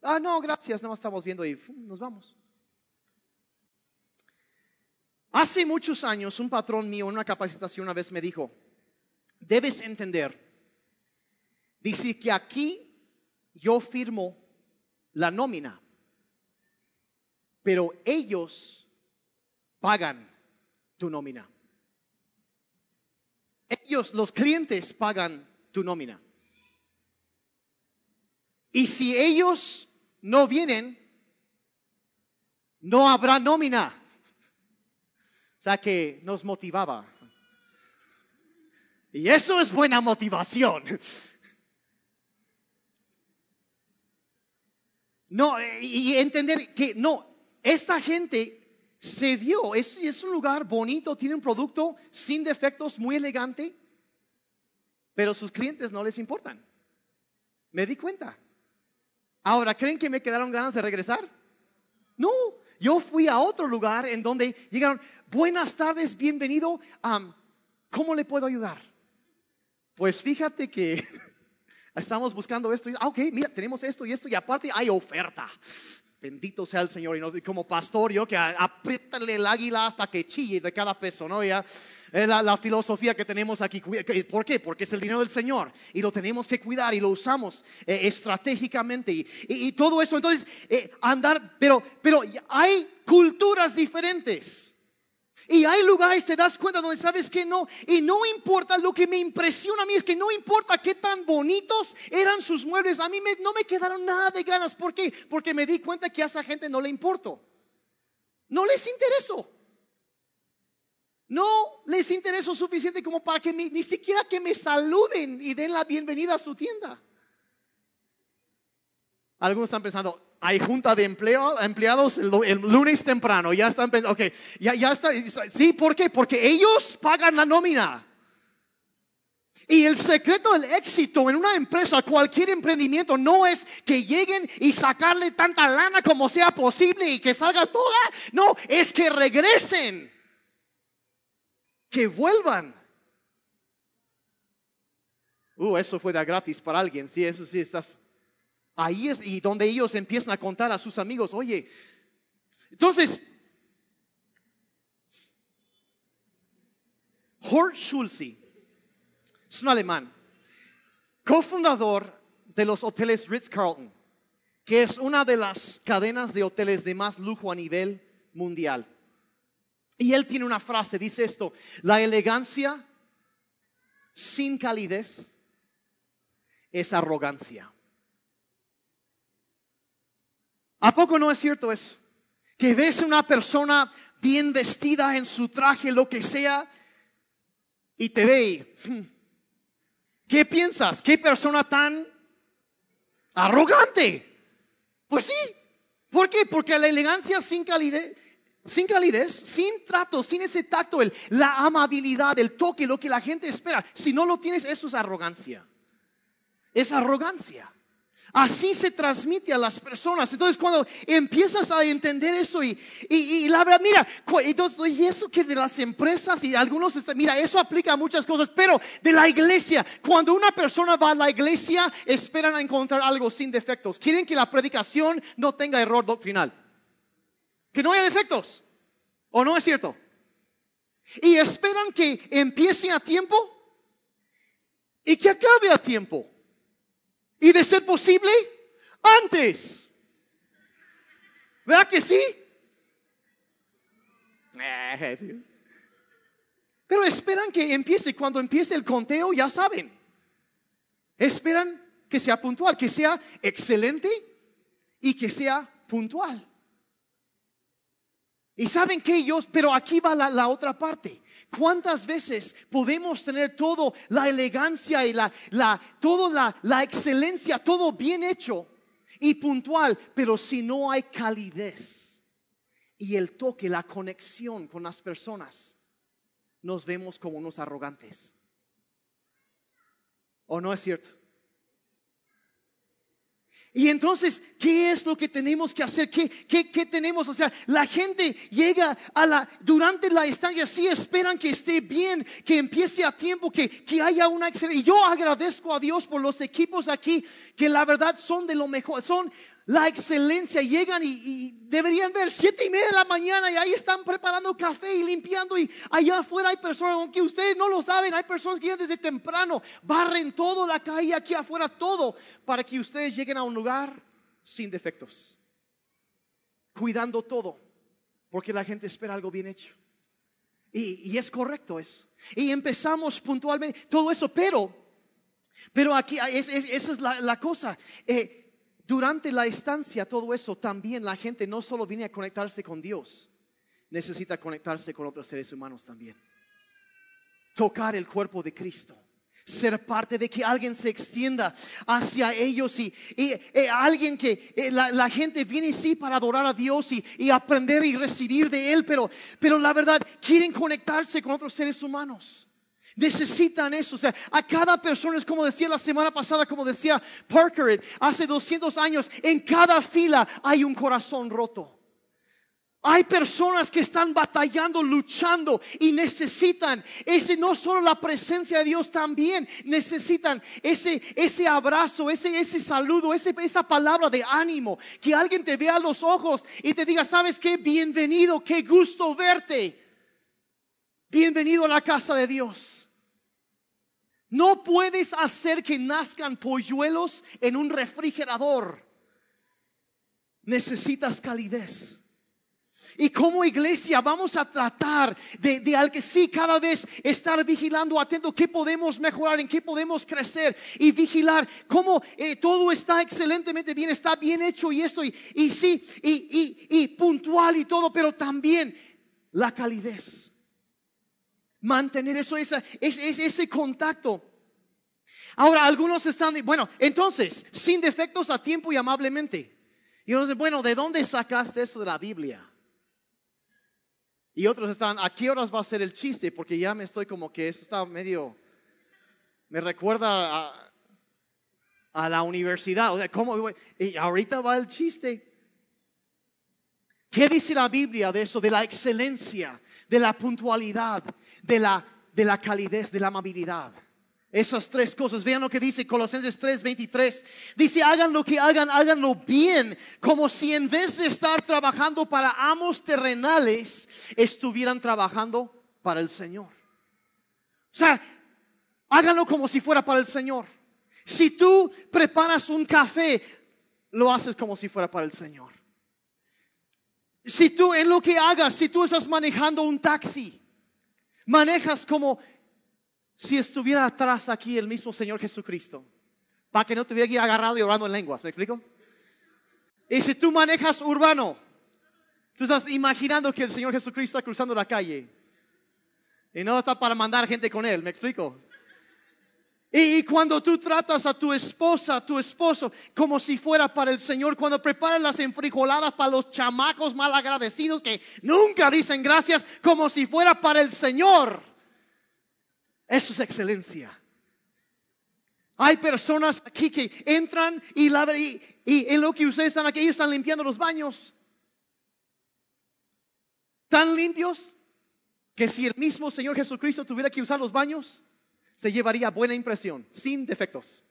Ah, no, gracias, nada más estamos viendo y nos vamos. Hace muchos años, un patrón mío en una capacitación una vez me dijo, debes entender, dice que aquí yo firmo la nómina, pero ellos pagan tu nómina. Ellos, los clientes, pagan tu nómina. Y si ellos no vienen, no habrá nómina. O sea que nos motivaba. Y eso es buena motivación. No, y entender que no, esta gente se dio, es, un lugar bonito, tiene un producto sin defectos, muy elegante, pero sus clientes no les importan. Me di cuenta. Ahora, ¿creen que me quedaron ganas de regresar? No, yo fui a otro lugar en donde llegaron, buenas tardes, bienvenido, ¿cómo le puedo ayudar? Pues fíjate que estamos buscando esto. Y, ah, ok, mira, tenemos esto y esto y aparte hay oferta. Bendito sea el Señor. Y, no- como pastor, yo que apriétale el águila hasta que chille de cada peso, ¿no? Ya, es la, filosofía que tenemos aquí. ¿Por qué? Porque es el dinero del Señor y lo tenemos que cuidar y lo usamos eh, estratégicamente y todo eso. Entonces, eh, andar, pero, pero hay culturas diferentes. Y hay lugares, te das cuenta, donde sabes que no. Y no importa, lo que me impresiona a mí es que no importa qué tan bonitos eran sus muebles. A mí no me quedaron nada de ganas. ¿Por qué? Porque me di cuenta que a esa gente no le importó. No les interesó. No les interesó suficiente como para que ni siquiera que me saluden y den la bienvenida a su tienda. Algunos están pensando, hay junta de empleados el lunes temprano. Ya están pensando, ok, ya, ya está. Sí, ¿por qué? Porque ellos pagan la nómina. Y el secreto del éxito en una empresa, cualquier emprendimiento, no es que lleguen y sacarle tanta lana como sea posible y que salga toda. No, es que regresen. Que vuelvan. Uh, eso fue de gratis para alguien. Sí, eso sí, estás. Ahí es y donde ellos empiezan a contar a sus amigos, oye, entonces, Hort Schulze es un alemán, cofundador de los hoteles Ritz-Carlton, que es una de las cadenas de hoteles de más lujo a nivel mundial. Y él tiene una frase, dice esto, la elegancia sin calidez es arrogancia. ¿A poco no es cierto eso? Que ves una persona bien vestida en su traje, lo que sea, y te ve. y, hmm, ¿Qué piensas? ¿Qué persona tan arrogante? Pues sí. ¿Por qué? Porque la elegancia sin calidez, sin calidez, sin trato, sin ese tacto, el- la amabilidad, el toque, lo que la gente espera. Si no lo tienes, eso es arrogancia. Es arrogancia. Así se transmite a las personas. Entonces, cuando empiezas a entender eso y, y, la verdad, mira, y eso que de las empresas y algunos, mira, eso aplica a muchas cosas, pero de la iglesia, cuando una persona va a la iglesia, esperan a encontrar algo sin defectos. Quieren que la predicación no tenga error doctrinal. Que no haya defectos. ¿O no es cierto? Y esperan que empiece a tiempo y que acabe a tiempo. Y de ser posible, antes. ¿Verdad que sí? Eh, Pero esperan que empiece. Cuando empiece el conteo, ya saben. Esperan que sea puntual, que sea excelente y que sea puntual. Y saben que ellos, pero aquí va la, otra parte. ¿Cuántas veces podemos tener todo la elegancia y la, la, toda la, la excelencia, todo bien hecho y puntual, pero si no hay calidez y el toque, la conexión con las personas, nos vemos como unos arrogantes? ¿O no es cierto? Y entonces, ¿qué es lo que tenemos que hacer? ¿Qué, qué, tenemos? O sea, la gente llega a la, durante la estancia, sí esperan que esté bien, que empiece a tiempo, que, que haya una excelente. Y yo agradezco a Dios por los equipos aquí, que la verdad son de lo mejor, son la excelencia. Llegan y, deberían ver siete y media de la mañana y ahí están preparando café y limpiando. Y allá afuera hay personas, aunque ustedes no lo saben, hay personas que llegan desde temprano, barren todo la calle aquí afuera, todo, para que ustedes lleguen a un lugar sin defectos. Cuidando todo, porque la gente espera algo bien hecho. Y, es correcto eso. Y empezamos puntualmente todo eso, pero, pero aquí esa es la, cosa. Eh, durante la estancia, todo eso, también la gente no solo viene a conectarse con Dios, necesita conectarse con otros seres humanos también. Tocar el cuerpo de Cristo. Ser parte de que alguien se extienda hacia ellos y, eh, alguien que eh, la, gente viene sí para adorar a Dios y, y, aprender y recibir de Él, pero, pero la verdad quieren conectarse con otros seres humanos. Necesitan eso. O sea, a cada persona es como decía la semana pasada, como decía Parker hace 200 años, en cada fila hay un corazón roto. Hay personas que están batallando, luchando y necesitan ese no solo la presencia de Dios, también necesitan ese ese abrazo, ese ese saludo, ese, esa palabra de ánimo, que alguien te vea a los ojos y te diga, "¿Sabes qué? Bienvenido, qué gusto verte." Bienvenido a la casa de Dios. No puedes hacer que nazcan polluelos en un refrigerador. Necesitas calidez. Y como iglesia vamos a tratar de, de al que sí cada vez estar vigilando, atento, qué podemos mejorar, en qué podemos crecer y vigilar cómo eh, todo está excelentemente bien, está bien hecho y esto, y, y sí, y, y, y puntual y todo, pero también la calidez mantener eso, ese, ese contacto. Ahora, algunos están, bueno, entonces, sin defectos a tiempo y amablemente. Y uno dice, bueno, ¿de dónde sacaste eso de la Biblia? Y otros están, ¿a qué horas va a ser el chiste? Porque ya me estoy como que eso está medio, me recuerda a, a la universidad. O sea, ¿cómo? Y ahorita va el chiste. ¿Qué dice la Biblia de eso? De la excelencia, de la puntualidad, de la, de la calidez, de la amabilidad. Esas tres cosas. Vean lo que dice Colosenses 3:23. Dice, hagan lo que hagan, háganlo bien, como si en vez de estar trabajando para amos terrenales, estuvieran trabajando para el Señor. O sea, háganlo como si fuera para el Señor. Si tú preparas un café, lo haces como si fuera para el Señor. Si tú en lo que hagas, si tú estás manejando un taxi, manejas como si estuviera atrás aquí el mismo Señor Jesucristo, para que no te hubiera agarrado y orando en lenguas, ¿me explico? Y si tú manejas urbano, tú estás imaginando que el Señor Jesucristo está cruzando la calle y no está para mandar gente con él, ¿me explico? Y, cuando tú tratas a tu esposa, a tu esposo, como si fuera para el Señor, cuando preparas las enfrijoladas para los chamacos mal agradecidos que nunca dicen gracias, como si fuera para el Señor, eso es excelencia. Hay personas aquí que entran y, la, y, y en lo que ustedes están aquí, ellos están limpiando los baños. Tan limpios que si el mismo Señor Jesucristo tuviera que usar los baños, se llevaría buena impresión, sin defectos.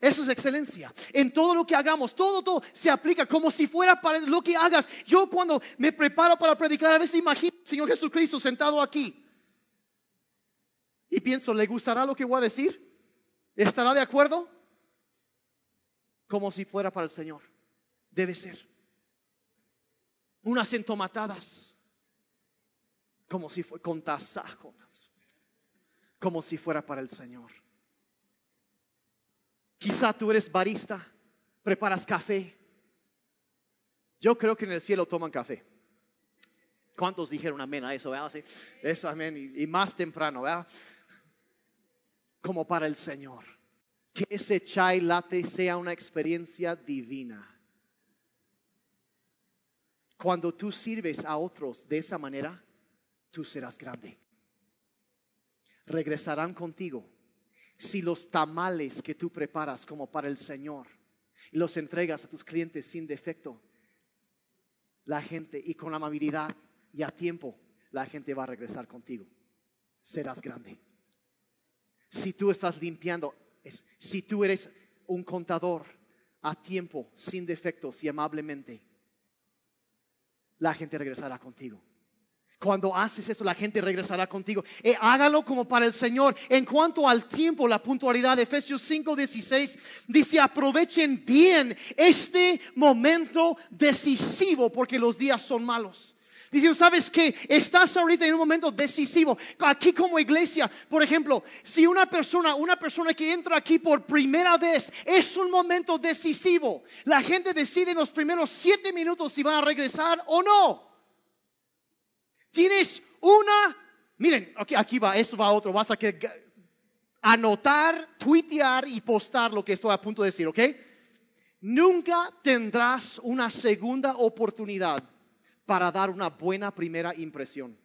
Eso es excelencia. En todo lo que hagamos, todo, todo se aplica como si fuera para lo que hagas. Yo cuando me preparo para predicar, a veces imagino al Señor Jesucristo sentado aquí. Y pienso, ¿le gustará lo que voy a decir? ¿Estará de acuerdo? Como si fuera para el Señor. Debe ser. Unas entomatadas. Como si fuera con tasajos. Como si fuera para el Señor. Quizá tú eres barista, preparas café. Yo creo que en el cielo toman café. ¿Cuántos dijeron amén a eso? ¿verdad? Eso, amén. Y, y más temprano, ¿verdad? como para el Señor. Que ese chai latte sea una experiencia divina. Cuando tú sirves a otros de esa manera, tú serás grande. Regresarán contigo si los tamales que tú preparas como para el Señor y los entregas a tus clientes sin defecto, la gente y con amabilidad y a tiempo, la gente va a regresar contigo. Serás grande si tú estás limpiando, si tú eres un contador a tiempo, sin defectos y amablemente, la gente regresará contigo. Cuando haces eso, la gente regresará contigo. Eh, hágalo como para el Señor. En cuanto al tiempo, la puntualidad, Efesios 5:16 dice, aprovechen bien este momento decisivo porque los días son malos. Dice, ¿sabes que Estás ahorita en un momento decisivo. Aquí como iglesia, por ejemplo, si una persona, una persona que entra aquí por primera vez, es un momento decisivo. La gente decide en los primeros siete minutos si van a regresar o no. Tienes una, miren, aquí, aquí va, esto va a otro, vas a anotar, tuitear y postar lo que estoy a punto de decir, ¿ok? Nunca tendrás una segunda oportunidad para dar una buena primera impresión.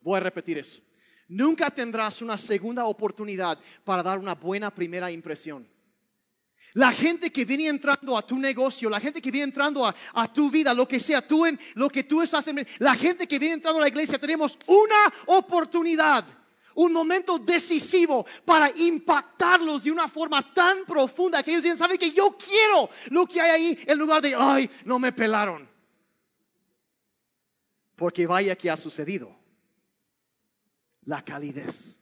Voy a repetir eso. Nunca tendrás una segunda oportunidad para dar una buena primera impresión. La gente que viene entrando a tu negocio, la gente que viene entrando a, tu vida, lo que sea, tú en lo que tú estás en, la gente que viene entrando a la iglesia, tenemos una oportunidad un momento decisivo para impactarlos de una forma tan profunda que ellos dicen, ¿saben que yo quiero lo que hay ahí en lugar de, ay, no me pelaron? Porque vaya que ha sucedido. La calidez.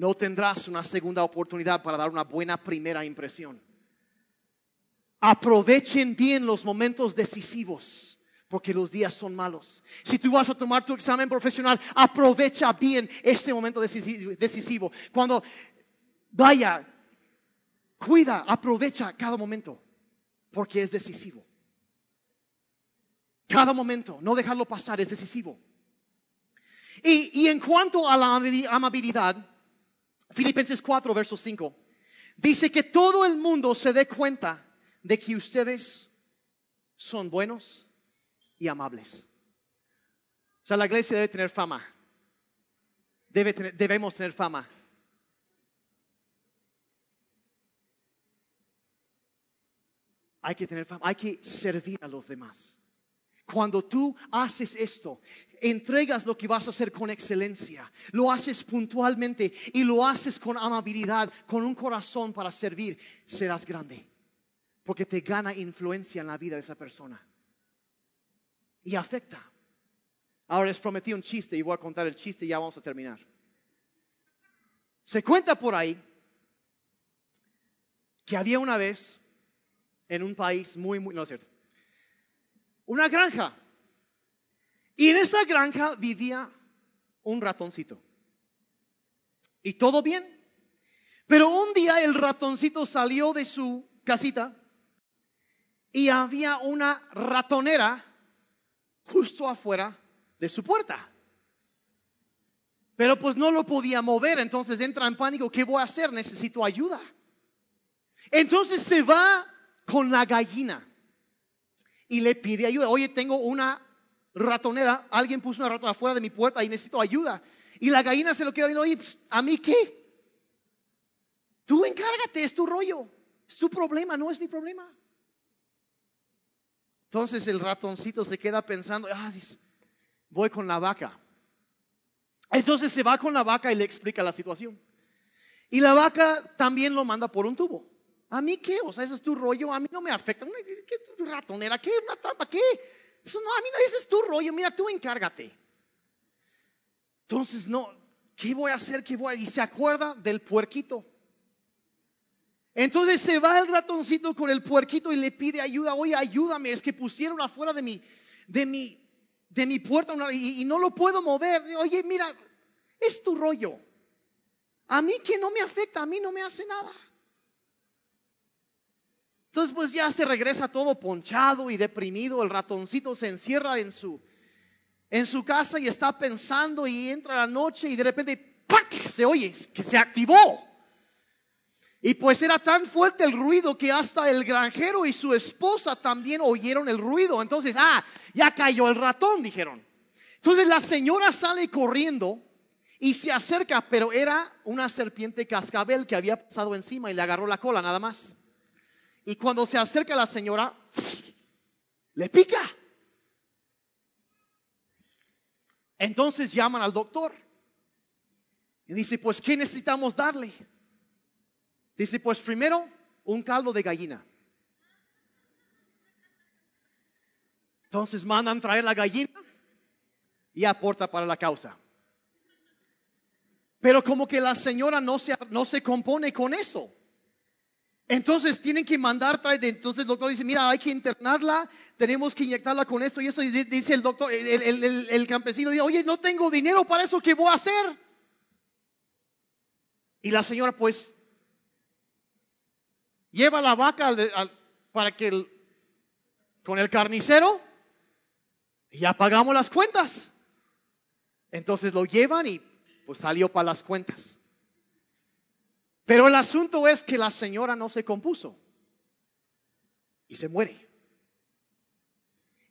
No tendrás una segunda oportunidad para dar una buena primera impresión. Aprovechen bien los momentos decisivos porque los días son malos. Si tú vas a tomar tu examen profesional, aprovecha bien este momento decisivo. Cuando vaya, cuida, aprovecha cada momento, porque es decisivo. Cada momento, no dejarlo pasar, es decisivo. Y, y en cuanto a la amabilidad, Filipenses 4, verso 5, dice que todo el mundo se dé cuenta de que ustedes son buenos y amables. O sea, la iglesia debe tener fama. Debe debemos tener fama. Hay que tener fama, hay que servir a los demás. Cuando tú haces esto, entregas lo que vas a hacer con excelencia, lo haces puntualmente y lo haces con amabilidad, con un corazón para servir, serás grande. Porque te gana influencia en la vida de esa persona y afecta. Ahora les prometí un chiste y voy a contar el chiste y ya vamos a terminar. Se cuenta por ahí que había una vez en un país muy, muy, no es cierto, una granja. Y en esa granja vivía un ratoncito. Y todo bien. Pero un día el ratoncito salió de su casita y había una ratonera justo afuera de su puerta. Pero pues no lo podía mover, entonces entra en pánico, ¿qué voy a hacer? Necesito ayuda. Entonces se va con la gallina y le pide ayuda. Oye, tengo una ratonera, alguien puso una ratona afuera de mi puerta y necesito ayuda. Y la gallina se lo queda viendo, oye, pues, ¿a mí qué? Tú encárgate, es tu rollo, es tu problema, no es mi problema. Entonces el ratoncito se queda pensando, ah, voy con la vaca. Entonces se va con la vaca y le explica la situación. Y la vaca también lo manda por un tubo. ¿A mí qué? O sea, eso es tu rollo, a mí no me afecta. ¿Qué ratonera? ¿Qué? ¿Una trampa? ¿Qué? Eso no, a mí no, ese es tu rollo, mira, tú encárgate. Entonces, no, ¿qué voy a hacer? ¿Qué voy a? Y se acuerda del puerquito. Entonces se va el ratoncito con el puerquito y le pide ayuda. Oye, ayúdame, es que pusieron afuera de mi, de mi, de mi puerta y, y no lo puedo mover. Oye, mira, es tu rollo. A mí que no me afecta, a mí no me hace nada. Entonces pues ya se regresa todo ponchado y deprimido. El ratoncito se encierra en su, en su casa y está pensando y entra la noche y de repente se oye que se activó. Y pues era tan fuerte el ruido que hasta el granjero y su esposa también oyeron el ruido. Entonces, ah, ya cayó el ratón, dijeron. Entonces la señora sale corriendo y se acerca, pero era una serpiente cascabel que había pasado encima y le agarró la cola nada más. Y cuando se acerca la señora, le pica. Entonces llaman al doctor y dice, pues, ¿qué necesitamos darle? Dice, pues primero un caldo de gallina. Entonces mandan traer la gallina y aporta para la causa. Pero como que la señora no se, no se compone con eso. Entonces tienen que mandar traer. Entonces el doctor dice, mira, hay que internarla, tenemos que inyectarla con esto y eso. Y dice el doctor, el, campesino dice, oye, no tengo dinero para eso, ¿qué voy a hacer? Y la señora pues lleva la vaca para que con el carnicero y ya pagamos las cuentas. Entonces lo llevan y pues salió para las cuentas. Pero el asunto es que la señora no se compuso y se muere.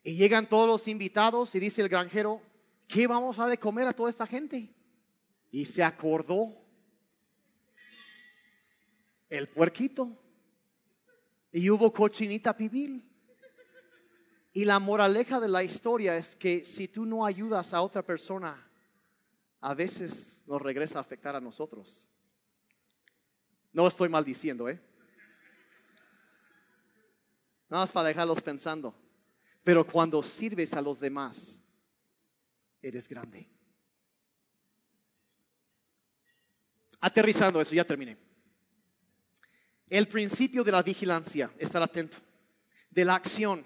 Y llegan todos los invitados y dice el granjero, ¿qué vamos a de comer a toda esta gente? Y se acordó el puerquito. Y hubo cochinita pibil. Y la moraleja de la historia es que si tú no ayudas a otra persona, a veces nos regresa a afectar a nosotros. No estoy maldiciendo, ¿eh? Nada más para dejarlos pensando. Pero cuando sirves a los demás, eres grande. Aterrizando eso, ya terminé. El principio de la vigilancia, estar atento, de la acción,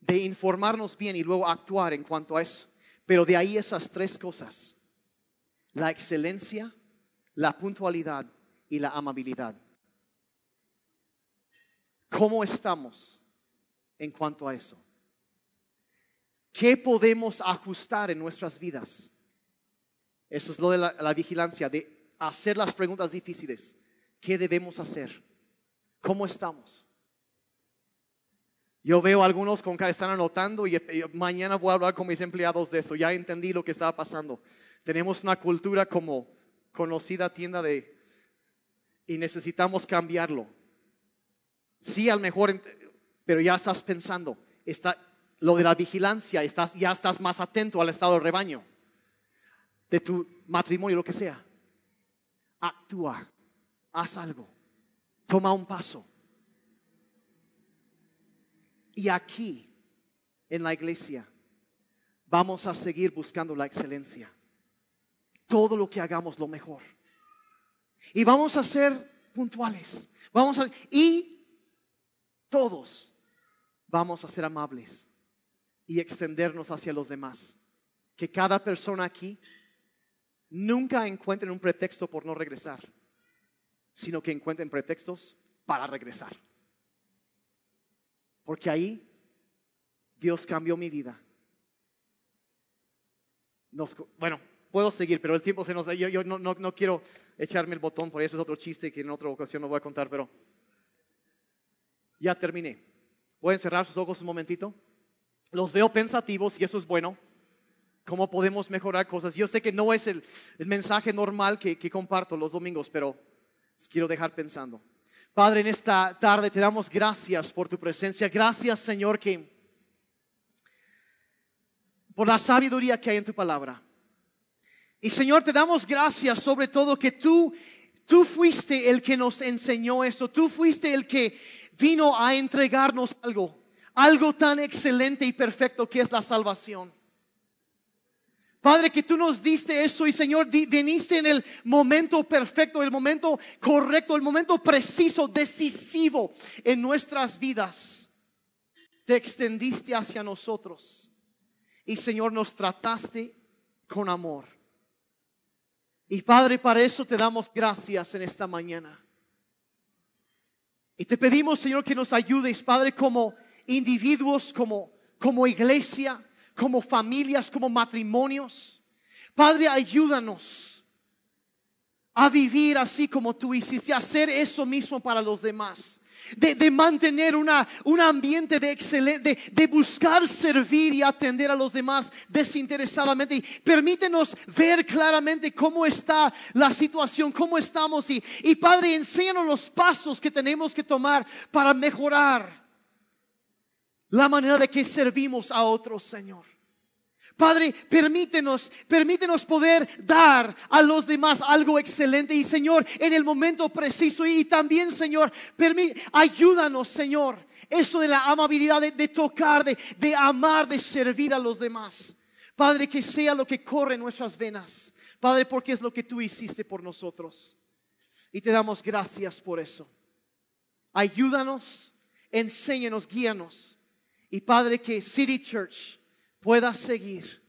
de informarnos bien y luego actuar en cuanto a eso. Pero de ahí esas tres cosas, la excelencia, la puntualidad y la amabilidad. ¿Cómo estamos en cuanto a eso? ¿Qué podemos ajustar en nuestras vidas? Eso es lo de la, vigilancia, de hacer las preguntas difíciles. ¿Qué debemos hacer? ¿Cómo estamos? Yo veo algunos con que están anotando y, mañana voy a hablar con mis empleados de esto. Ya entendí lo que estaba pasando. Tenemos una cultura como conocida tienda de y necesitamos cambiarlo. Sí, al mejor, pero ya estás pensando, está lo de la vigilancia, estás, ya estás más atento al estado del rebaño, de tu matrimonio, lo que sea. Actúa haz algo, toma un paso. Y aquí, en la iglesia, vamos a seguir buscando la excelencia. Todo lo que hagamos lo mejor. Y vamos a ser puntuales. Vamos a y todos vamos a ser amables y extendernos hacia los demás. Que cada persona aquí nunca encuentre un pretexto por no regresar sino que encuentren pretextos para regresar. Porque ahí Dios cambió mi vida. bueno, puedo seguir, pero el tiempo se nos da. Yo, yo no, no, no, quiero echarme el botón, por eso es otro chiste que en otra ocasión no voy a contar, pero ya terminé. Pueden cerrar sus ojos un momentito. Los veo pensativos y eso es bueno. cómo podemos mejorar cosas. Yo sé que no es el, mensaje normal que, comparto los domingos, pero quiero dejar pensando. Padre, en esta tarde te damos gracias por tu presencia. Gracias, Señor, que por la sabiduría que hay en tu palabra. Y Señor, te damos gracias sobre todo que tú, tú fuiste el que nos enseñó esto. Tú fuiste el que vino a entregarnos algo, algo tan excelente y perfecto que es la salvación. Padre, que tú nos diste eso y Señor, viniste en el momento perfecto, el momento correcto, el momento preciso, decisivo en nuestras vidas. Te extendiste hacia nosotros y Señor nos trataste con amor. Y Padre, para eso te damos gracias en esta mañana. Y te pedimos, Señor, que nos ayudes, Padre, como individuos, como, como iglesia como familias, como matrimonios. Padre, ayúdanos a vivir así como tú hiciste, a hacer eso mismo para los demás. De, mantener una, un ambiente de excelente, de, buscar servir y atender a los demás desinteresadamente. Y permítenos ver claramente cómo está la situación, cómo estamos. Y, y Padre, enséñanos los pasos que tenemos que tomar para mejorar la manera de que servimos a otros, Señor. Padre, permítenos, permítenos poder dar a los demás algo excelente y Señor, en el momento preciso y también Señor, ayúdanos Señor, eso de la amabilidad, de, tocar, de, de amar, de servir a los demás. Padre, que sea lo que corre en nuestras venas. Padre, porque es lo que tú hiciste por nosotros. Y te damos gracias por eso. Ayúdanos, enséñanos, guíanos y Padre, que City Church pueda seguir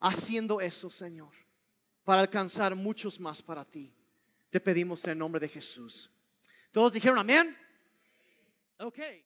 haciendo eso, Señor, para alcanzar muchos más para ti. Te pedimos en el nombre de Jesús. Todos dijeron amén. Okay.